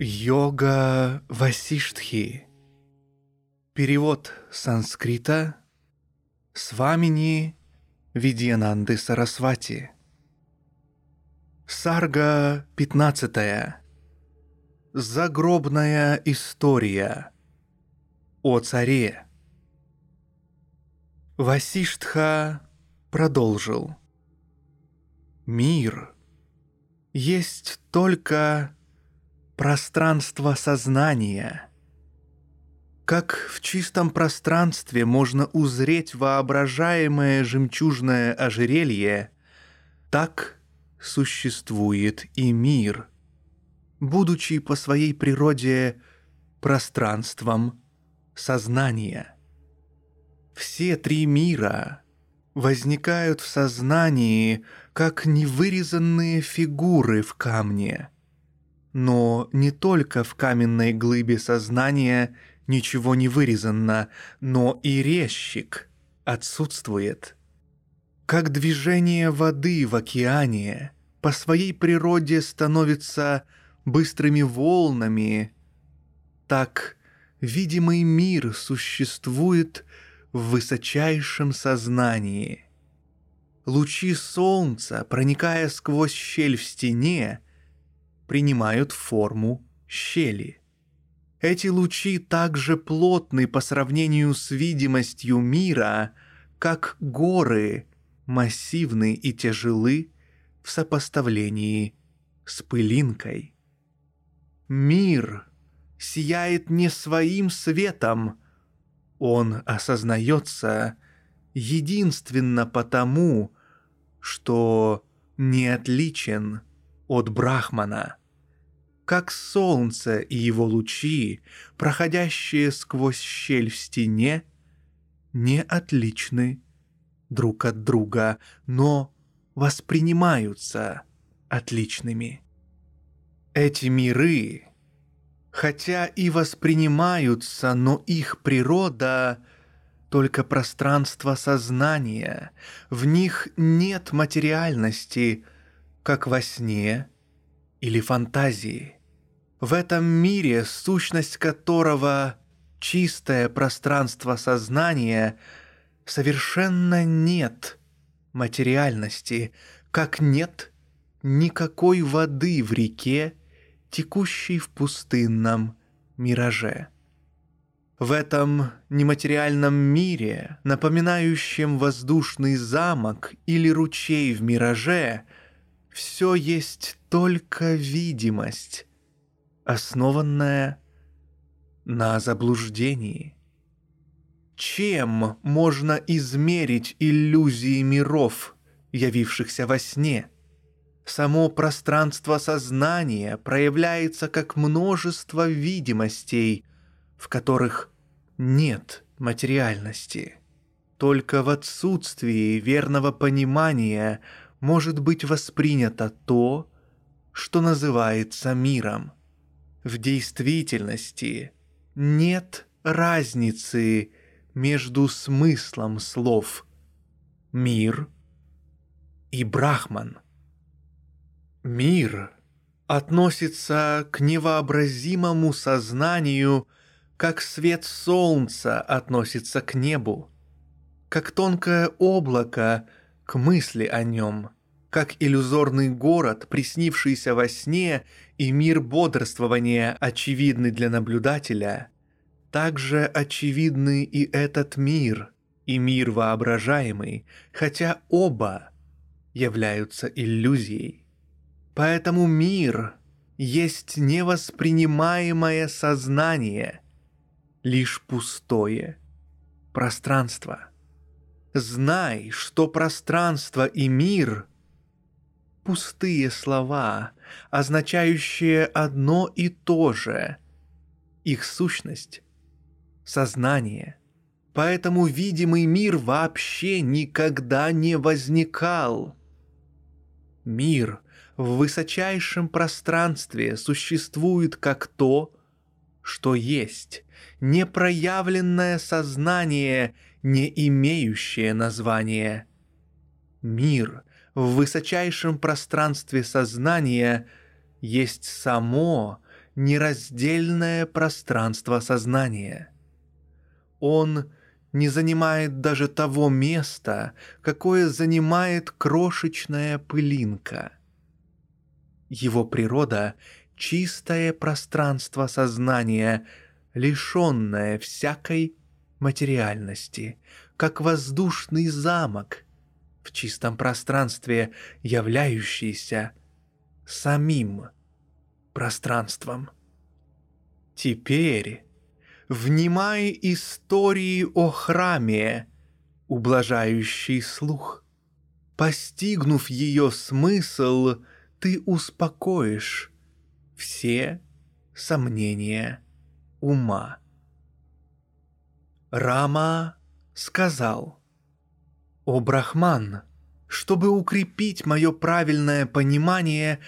Йога Васиштхи. Перевод с санскрита Свамини Видьянанды Сарасвати. Сарга 15. Загробная история о царе. Васиштха продолжил. Мир есть только пространство сознания. Как в чистом пространстве можно узреть воображаемое жемчужное ожерелье, так существует и мир, будучи по своей природе пространством сознания. Все три мира возникают в сознании, как невырезанные фигуры в камне. Но не только в каменной глыбе сознания ничего не вырезано, но и резчик отсутствует. Как движение воды в океане по своей природе становится быстрыми волнами, так видимый мир существует в высочайшем сознании. Лучи солнца, проникая сквозь щель в стене, принимают форму щели. Эти лучи также плотны по сравнению с видимостью мира, как горы, массивны и тяжелы в сопоставлении с пылинкой. Мир сияет не своим светом, он осознается единственно потому, что не отличен от Брахмана. Как солнце и его лучи, проходящие сквозь щель в стене, не отличны друг от друга, но воспринимаются отличными. Эти миры хотя и воспринимаются, но их природа — только пространство сознания, в них нет материальности, как во сне или фантазии. В этом мире, сущность которого — чистое пространство сознания, совершенно нет материальности, как нет никакой воды в реке текущий в пустынном мираже. В этом нематериальном мире, напоминающем воздушный замок или ручей в мираже, все есть только видимость, основанная на заблуждении. Чем можно измерить иллюзии миров, явившихся во сне – Само пространство сознания проявляется как множество видимостей, в которых нет материальности. Только в отсутствии верного понимания может быть воспринято то, что называется миром. В действительности нет разницы между смыслом слов «мир» и «брахман». Мир относится к невообразимому сознанию, как свет солнца относится к небу, как тонкое облако к мысли о нем, как иллюзорный город, приснившийся во сне, и мир бодрствования, очевидный для наблюдателя, также очевидны и этот мир, и мир воображаемый, хотя оба являются иллюзией. Поэтому мир есть невоспринимаемое сознание, лишь пустое пространство. Знай, что пространство и мир пустые слова, означающие одно и то же. Их сущность — сознание. Поэтому видимый мир вообще никогда не возникал. Мир в высочайшем пространстве существует как то, что есть, непроявленное сознание, не имеющее названия. Мир в высочайшем пространстве сознания есть само нераздельное пространство сознания. Он не занимает даже того места, какое занимает крошечная пылинка. Его природа — чистое пространство сознания, лишенное всякой материальности, как воздушный замок в чистом пространстве, являющийся самим пространством. Теперь внимай истории о храме, ублажающий слух. Постигнув ее смысл, ты успокоишь все сомнения ума. Рама сказал, «О Брахман, чтобы укрепить мое правильное понимание,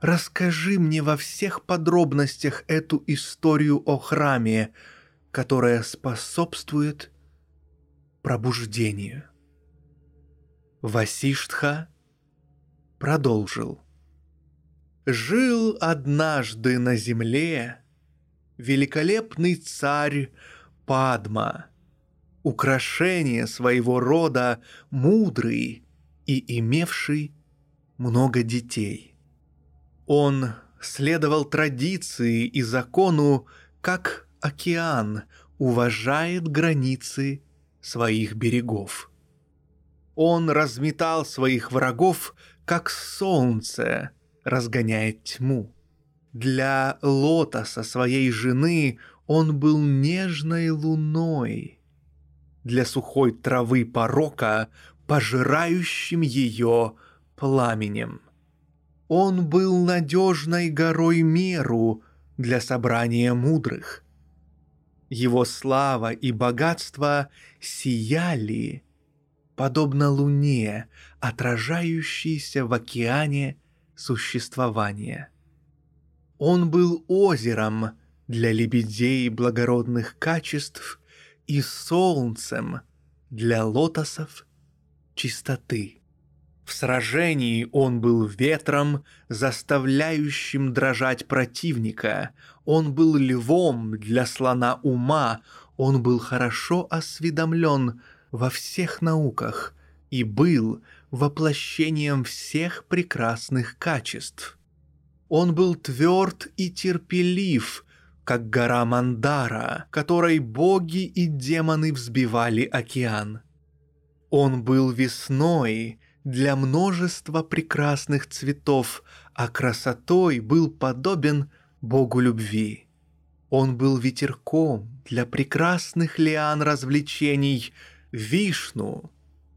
расскажи мне во всех подробностях эту историю о храме, которая способствует пробуждению». Васиштха продолжил. Жил однажды на земле великолепный царь Падма, украшение своего рода мудрый и имевший много детей. Он следовал традиции и закону, как океан уважает границы своих берегов. Он разметал своих врагов, как солнце разгоняет тьму. Для лотоса своей жены он был нежной луной. Для сухой травы порока пожирающим ее пламенем. Он был надежной горой меру для собрания мудрых. Его слава и богатство сияли, подобно луне, отражающейся в океане существования. Он был озером для лебедей благородных качеств и солнцем для лотосов чистоты. В сражении он был ветром, заставляющим дрожать противника. Он был львом для слона ума. Он был хорошо осведомлен во всех науках и был воплощением всех прекрасных качеств. Он был тверд и терпелив, как гора Мандара, которой боги и демоны взбивали океан. Он был весной для множества прекрасных цветов, а красотой был подобен богу любви. Он был ветерком для прекрасных лиан развлечений, вишну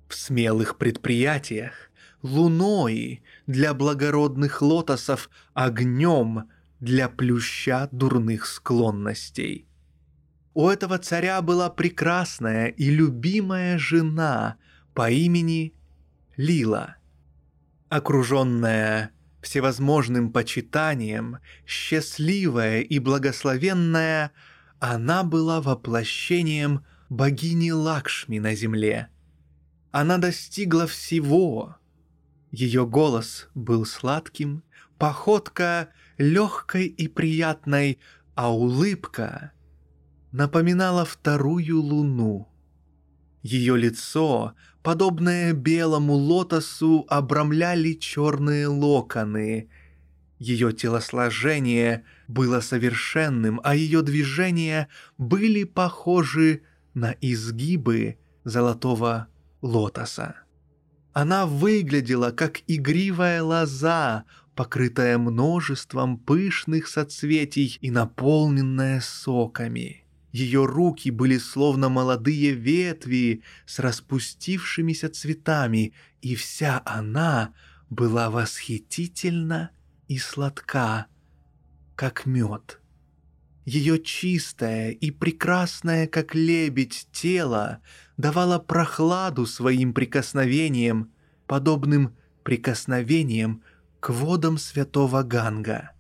в смелых предприятиях, луной для благородных лотосов, огнем для плюща дурных склонностей. У этого царя была прекрасная и любимая жена по имени Лила. Окруженная всевозможным почитанием, счастливая и благословенная, она была воплощением богини Лакшми на земле. Она достигла всего. Ее голос был сладким, походка легкой и приятной, а улыбка напоминала вторую луну. Ее лицо, подобное белому лотосу, обрамляли черные локоны. Ее телосложение было совершенным, а ее движения были похожи на изгибы золотого лотоса. Она выглядела как игривая лоза, покрытая множеством пышных соцветий и наполненная соками. Ее руки были словно молодые ветви с распустившимися цветами, и вся она была восхитительна и сладка, как мед. Ее чистое и прекрасное, как лебедь, тело давало прохладу своим прикосновением, подобным прикосновением к водам святого Ганга.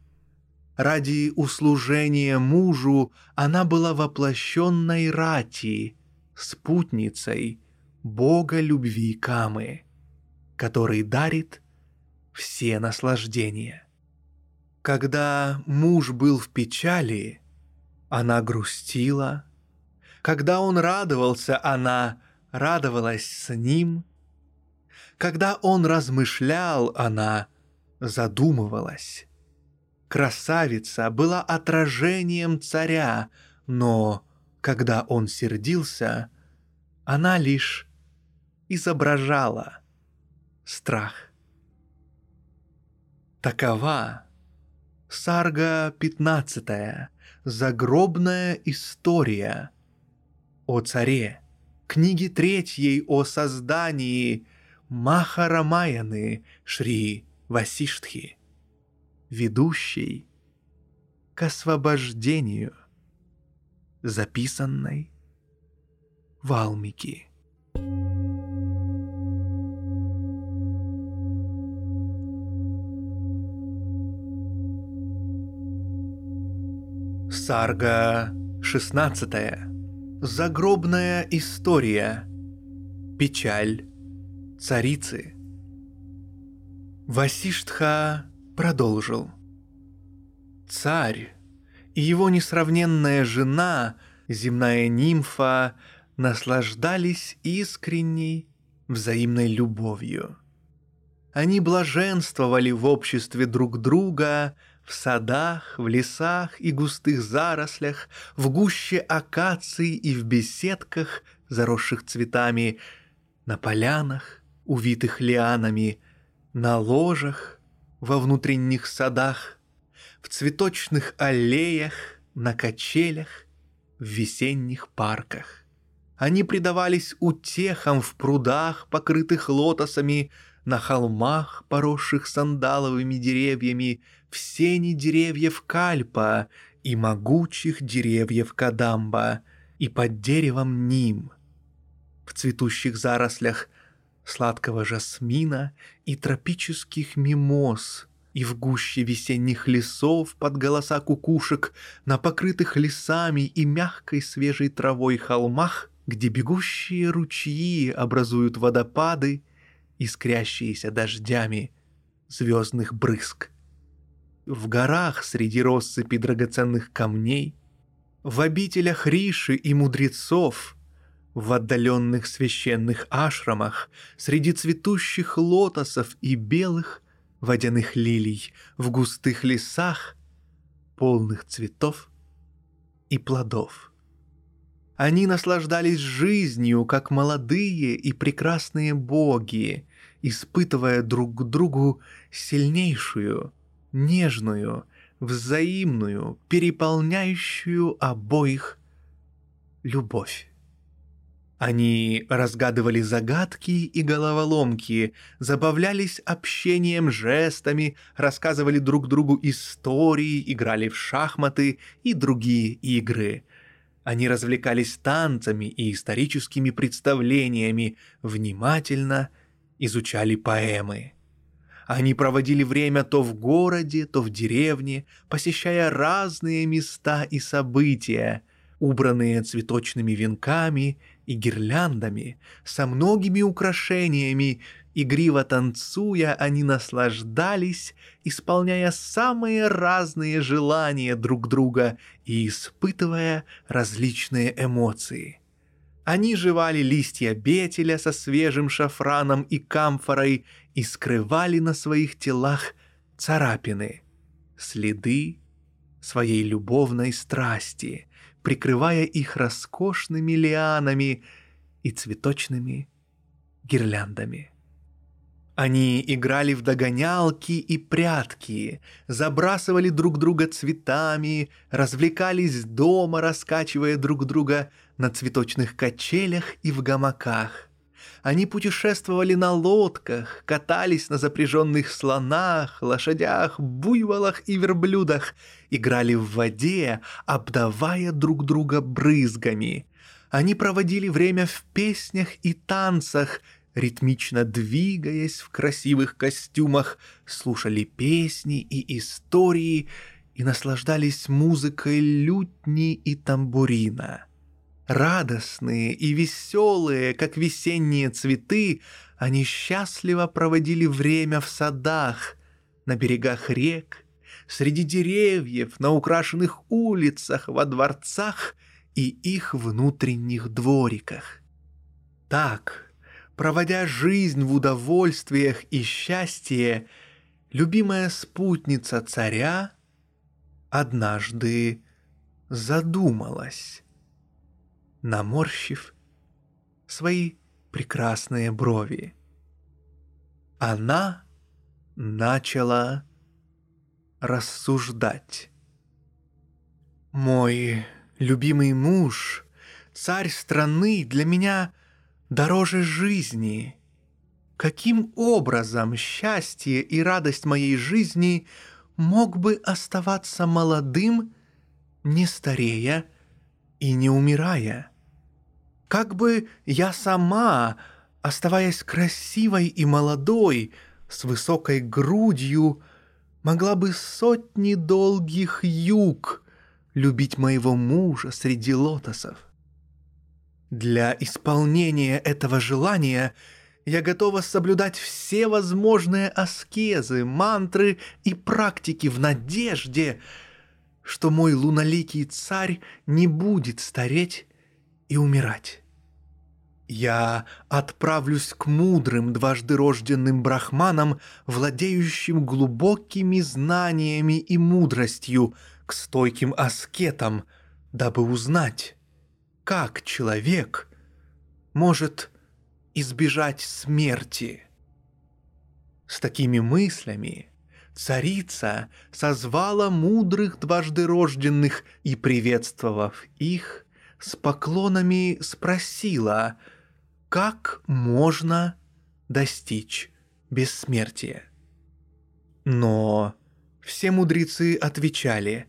Ради услужения мужу она была воплощенной Рати, спутницей Бога любви Камы, который дарит все наслаждения. Когда муж был в печали, она грустила. Когда он радовался, она радовалась с ним. Когда он размышлял, она задумывалась. Красавица была отражением царя, но когда он сердился, она лишь изображала страх. Такова Сарга 15. Загробная история о царе. Книги третьей о создании Махарамаяны Шри Васиштхи, ведущей к освобождению, записанной Валмики. Сарга 16. Загробная история. Печаль царицы. Васиштха продолжил. Царь и его несравненная жена, земная нимфа, наслаждались искренней взаимной любовью. Они блаженствовали в обществе друг друга, в садах, в лесах и густых зарослях, в гуще акаций и в беседках, заросших цветами, на полянах, увитых лианами, на ложах, во внутренних садах, в цветочных аллеях, на качелях, в весенних парках. Они предавались утехам в прудах, покрытых лотосами, на холмах, поросших сандаловыми деревьями, в сени деревьев кальпа и могучих деревьев кадамба, и под деревом ним, в цветущих зарослях сладкого жасмина и тропических мимоз, и в гуще весенних лесов под голоса кукушек, на покрытых лесами и мягкой свежей травой холмах, где бегущие ручьи образуют водопады, искрящиеся дождями звездных брызг. В горах среди россыпи драгоценных камней, в обителях Риши и мудрецов, в отдаленных священных ашрамах, среди цветущих лотосов и белых водяных лилий, в густых лесах, полных цветов и плодов. Они наслаждались жизнью, как молодые и прекрасные боги, испытывая друг к другу сильнейшую, нежную, взаимную, переполняющую обоих любовь. Они разгадывали загадки и головоломки, забавлялись общением жестами, рассказывали друг другу истории, играли в шахматы и другие игры. Они развлекались танцами и историческими представлениями, внимательно изучали поэмы. Они проводили время то в городе, то в деревне, посещая разные места и события, убранные цветочными венками и гирляндами, со многими украшениями, игриво танцуя, они наслаждались, исполняя самые разные желания друг друга и испытывая различные эмоции. Они жевали листья бетеля со свежим шафраном и камфорой и скрывали на своих телах царапины, следы своей любовной страсти, прикрывая их роскошными лианами и цветочными гирляндами. Они играли в догонялки и прятки, забрасывали друг друга цветами, развлекались дома, раскачивая друг друга на цветочных качелях и в гамаках. Они путешествовали на лодках, катались на запряженных слонах, лошадях, буйволах и верблюдах, играли в воде, обдавая друг друга брызгами. Они проводили время в песнях и танцах, ритмично двигаясь в красивых костюмах, слушали песни и истории и наслаждались музыкой лютни и тамбурина. Радостные и веселые, как весенние цветы, они счастливо проводили время в садах, на берегах рек, среди деревьев, на украшенных улицах, во дворцах и их внутренних двориках. Так, проводя жизнь в удовольствиях и счастье, любимая спутница царя однажды задумалась, наморщив свои прекрасные брови. Она начала рассуждать. «Мой любимый муж, царь страны, для меня дороже жизни. Каким образом счастье и радость моей жизни мог бы оставаться молодым, не старея и не умирая? Как бы я сама, оставаясь красивой и молодой, с высокой грудью, могла бы сотни долгих юг любить моего мужа среди лотосов. Для исполнения этого желания я готова соблюдать все возможные аскезы, мантры и практики в надежде, что мой луналикий царь не будет стареть и умирать. Я отправлюсь к мудрым дважды рожденным брахманам, владеющим глубокими знаниями и мудростью, к стойким аскетам, дабы узнать, как человек может избежать смерти. С такими мыслями царица созвала мудрых дважды рожденных и, приветствовав их, с поклонами спросила, как можно достичь бессмертия. Но все мудрецы отвечали,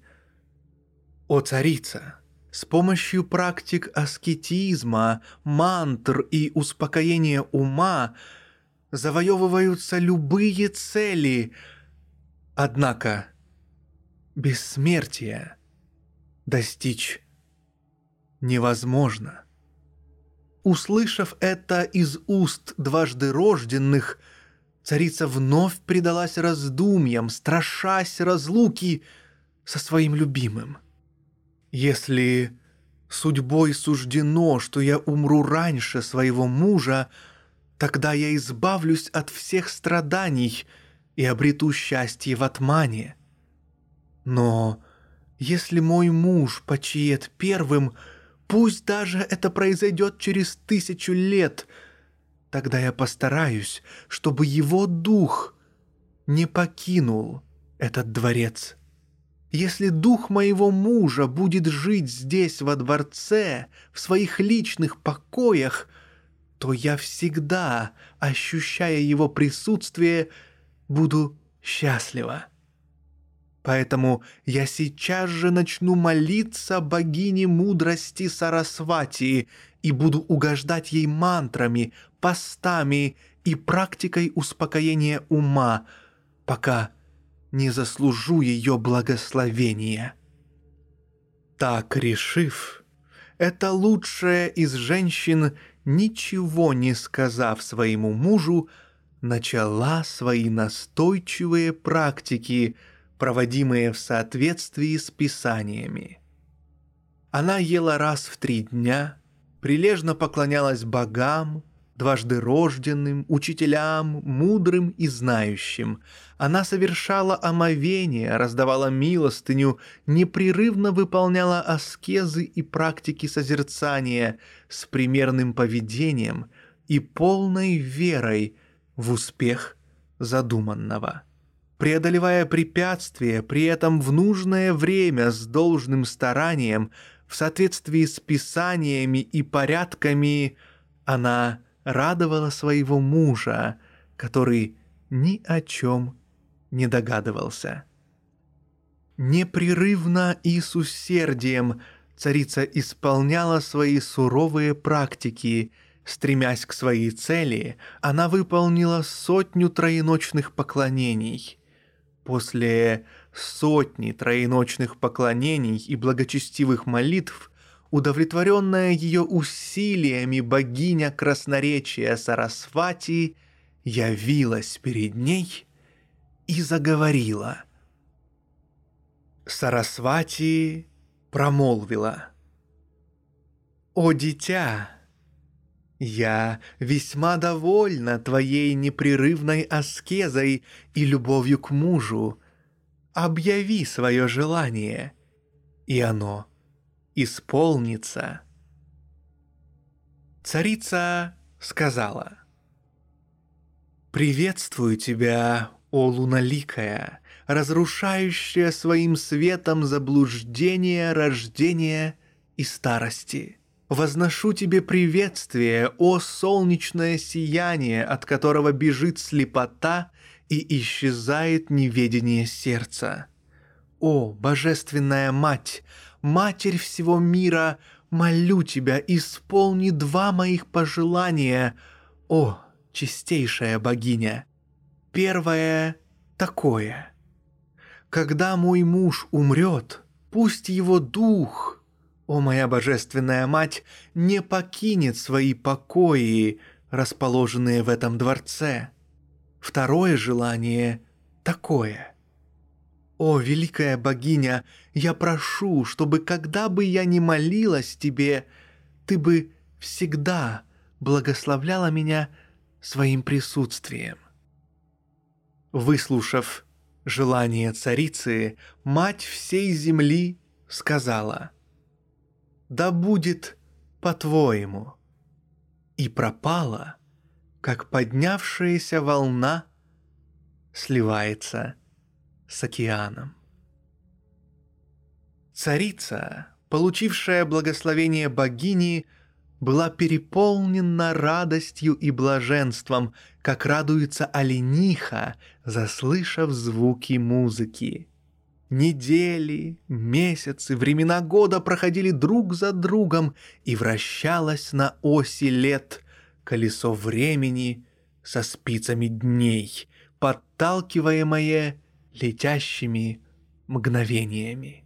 «О царица, с помощью практик аскетизма, мантр и успокоения ума завоевываются любые цели. Однако бессмертия достичь невозможно. Услышав это из уст дважды рожденных, царица вновь предалась раздумьям, страшась разлуки со своим любимым – если судьбой суждено, что я умру раньше своего мужа, тогда я избавлюсь от всех страданий и обрету счастье в атмане. Но если мой муж почиет первым, пусть даже это произойдет через тысячу лет, тогда я постараюсь, чтобы его дух не покинул этот дворец. Если дух моего мужа будет жить здесь, во дворце, в своих личных покоях, то я всегда, ощущая его присутствие, буду счастлива. Поэтому я сейчас же начну молиться богине мудрости Сарасвати и буду угождать ей мантрами, постами и практикой успокоения ума, пока не заслужу ее благословения. Так решив, эта лучшая из женщин, ничего не сказав своему мужу, начала свои настойчивые практики, проводимые в соответствии с писаниями. Она ела раз в три дня, прилежно поклонялась богам, дважды рожденным, учителям, мудрым и знающим. Она совершала омовение, раздавала милостыню, непрерывно выполняла аскезы и практики созерцания с примерным поведением и полной верой в успех задуманного. Преодолевая препятствия, при этом в нужное время с должным старанием, в соответствии с писаниями и порядками, она радовала своего мужа, который ни о чем не догадывался. Непрерывно и с усердием царица исполняла свои суровые практики. Стремясь к своей цели, она выполнила сотню троеночных поклонений. После сотни троеночных поклонений и благочестивых молитв, удовлетворенная ее усилиями богиня красноречия Сарасвати явилась перед ней и заговорила. Сарасвати промолвила. «О, дитя, я весьма довольна твоей непрерывной аскезой и любовью к мужу, объяви свое желание, и оно исполнится. Царица сказала, «Приветствую тебя, о луналикая, разрушающая своим светом заблуждение рождения и старости. Возношу тебе приветствие, о солнечное сияние, от которого бежит слепота и исчезает неведение сердца. О, Божественная Мать, Матерь всего мира, молю тебя, исполни два моих пожелания, о, чистейшая богиня. Первое такое. Когда мой муж умрет, пусть его дух, о моя божественная мать, не покинет свои покои, расположенные в этом дворце. Второе желание такое. «О, великая богиня, я прошу, чтобы когда бы я ни молилась тебе, ты бы всегда благословляла меня своим присутствием». Выслушав желание царицы, мать всей земли сказала «Да будет по-твоему» и пропала – как поднявшаяся волна сливается с океаном. Царица, получившая благословение богини, была переполнена радостью и блаженством, как радуется олениха, заслышав звуки музыки. Недели, месяцы, времена года проходили друг за другом, и вращалась на оси лет колесо времени со спицами дней, подталкиваемое летящими мгновениями.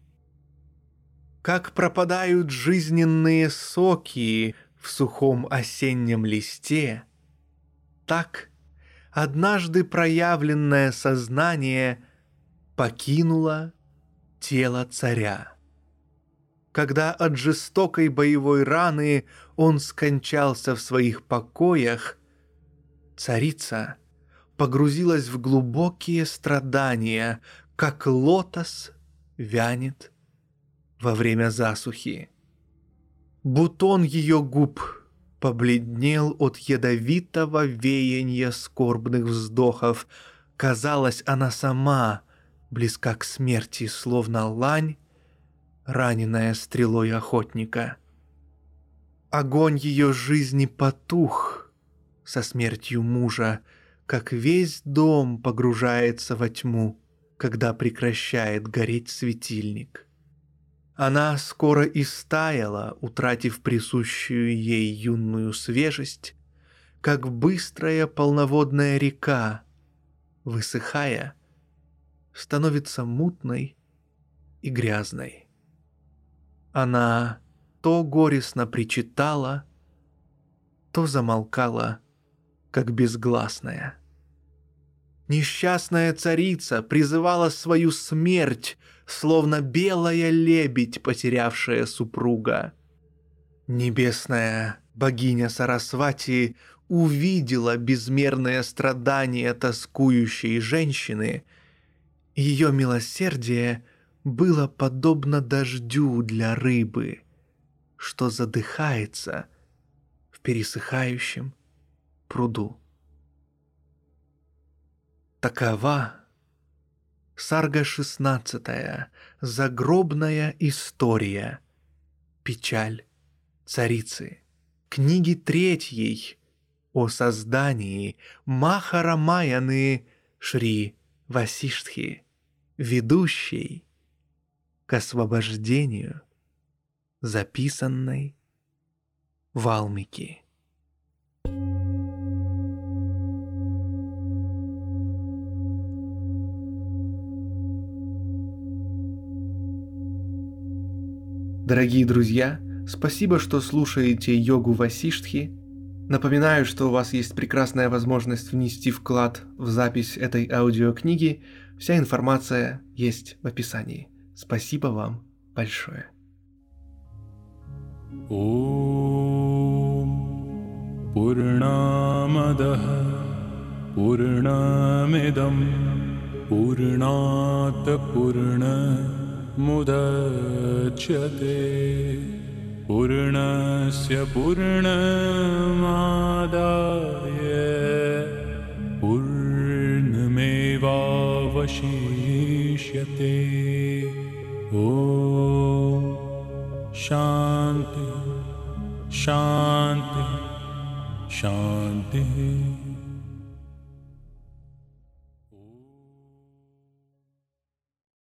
Как пропадают жизненные соки в сухом осеннем листе, так однажды проявленное сознание покинуло тело царя когда от жестокой боевой раны он скончался в своих покоях, царица погрузилась в глубокие страдания, как лотос вянет во время засухи. Бутон ее губ побледнел от ядовитого веяния скорбных вздохов. Казалось, она сама близка к смерти, словно лань, раненая стрелой охотника. Огонь ее жизни потух со смертью мужа, как весь дом погружается во тьму, когда прекращает гореть светильник. Она скоро истаяла, утратив присущую ей юную свежесть, как быстрая полноводная река, высыхая, становится мутной и грязной. Она то горестно причитала, то замолкала, как безгласная. Несчастная царица призывала свою смерть, словно белая лебедь, потерявшая супруга. Небесная богиня Сарасвати увидела безмерное страдание тоскующей женщины, ее милосердие было подобно дождю для рыбы, что задыхается в пересыхающем пруду. Такова Сарга шестнадцатая, загробная история, печаль царицы, книги третьей, о создании Махарамаяны Шри Васиштхи, ведущей к освобождению записанной Валмики. Дорогие друзья, спасибо, что слушаете йогу Васиштхи. Напоминаю, что у вас есть прекрасная возможность внести вклад в запись этой аудиокниги. Вся информация есть в описании. Спасибо вам большое. ॐ पूर्णामदः पूर्णमिदं पूर्णात् पूर्णमुदच्यते पूर्णस्य पूर्णमादाय पूर्णमेवावशिष्यते। ॐ शान्ति शान्ति शान्तिः